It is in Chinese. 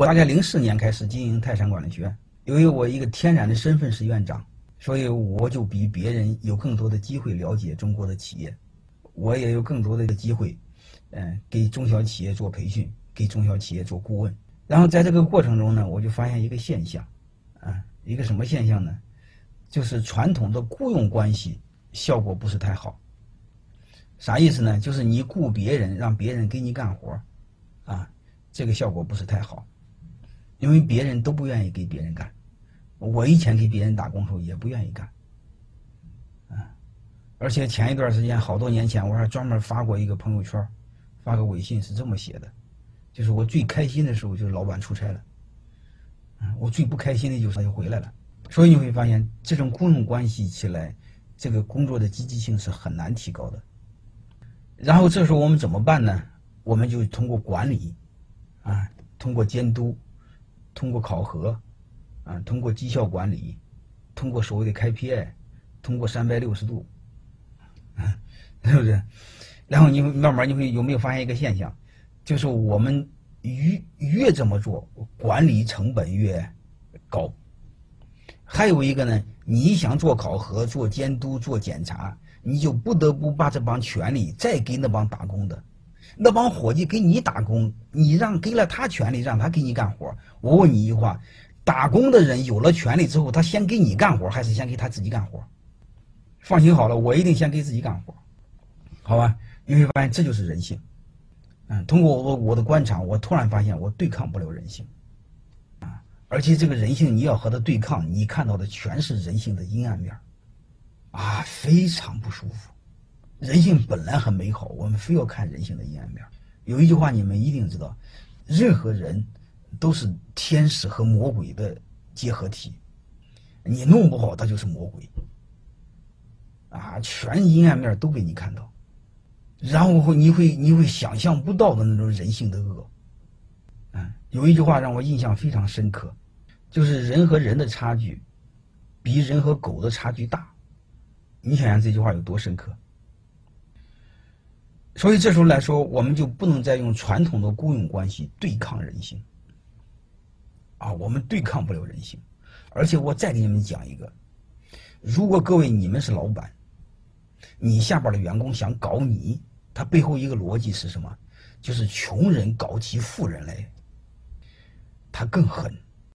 我大概零四年开始经营泰山管理学院，由于我一个天然的身份是院长，所以我就比别人有更多的机会了解中国的企业，我也有更多的一个机会，嗯，给中小企业做培训，给中小企业做顾问。然后在这个过程中呢，我就发现一个现象，啊，一个什么现象呢？就是传统的雇佣关系效果不是太好。啥意思呢？就是你雇别人，让别人给你干活，啊，这个效果不是太好。因为别人都不愿意给别人干，我以前给别人打工时候也不愿意干，啊，而且前一段时间好多年前我还专门发过一个朋友圈，发个微信是这么写的，就是我最开心的时候就是老板出差了，嗯，我最不开心的就是他就回来了，所以你会发现这种雇佣关系起来，这个工作的积极性是很难提高的。然后这时候我们怎么办呢？我们就通过管理，啊，通过监督。通过考核，啊，通过绩效管理，通过所谓的 KPI，通过三百六十度，是不是？然后你慢慢你会有没有发现一个现象，就是我们越越这么做，管理成本越高。还有一个呢，你想做考核、做监督、做检查，你就不得不把这帮权利再给那帮打工的。那帮伙计给你打工，你让给了他权利，让他给你干活。我问你一句话：打工的人有了权利之后，他先给你干活，还是先给他自己干活？放心好了，我一定先给自己干活，好吧？你会发现这就是人性。嗯，通过我我的观察，我突然发现我对抗不了人性，啊，而且这个人性你要和他对抗，你看到的全是人性的阴暗面，啊，非常不舒服。人性本来很美好，我们非要看人性的阴暗面。有一句话你们一定知道：任何人都是天使和魔鬼的结合体，你弄不好他就是魔鬼。啊，全阴暗面都给你看到，然后你会你会想象不到的那种人性的恶。嗯，有一句话让我印象非常深刻，就是人和人的差距比人和狗的差距大。你想想这句话有多深刻？所以这时候来说，我们就不能再用传统的雇佣关系对抗人性，啊，我们对抗不了人性。而且我再给你们讲一个：如果各位你们是老板，你下边的员工想搞你，他背后一个逻辑是什么？就是穷人搞起富人来，他更狠。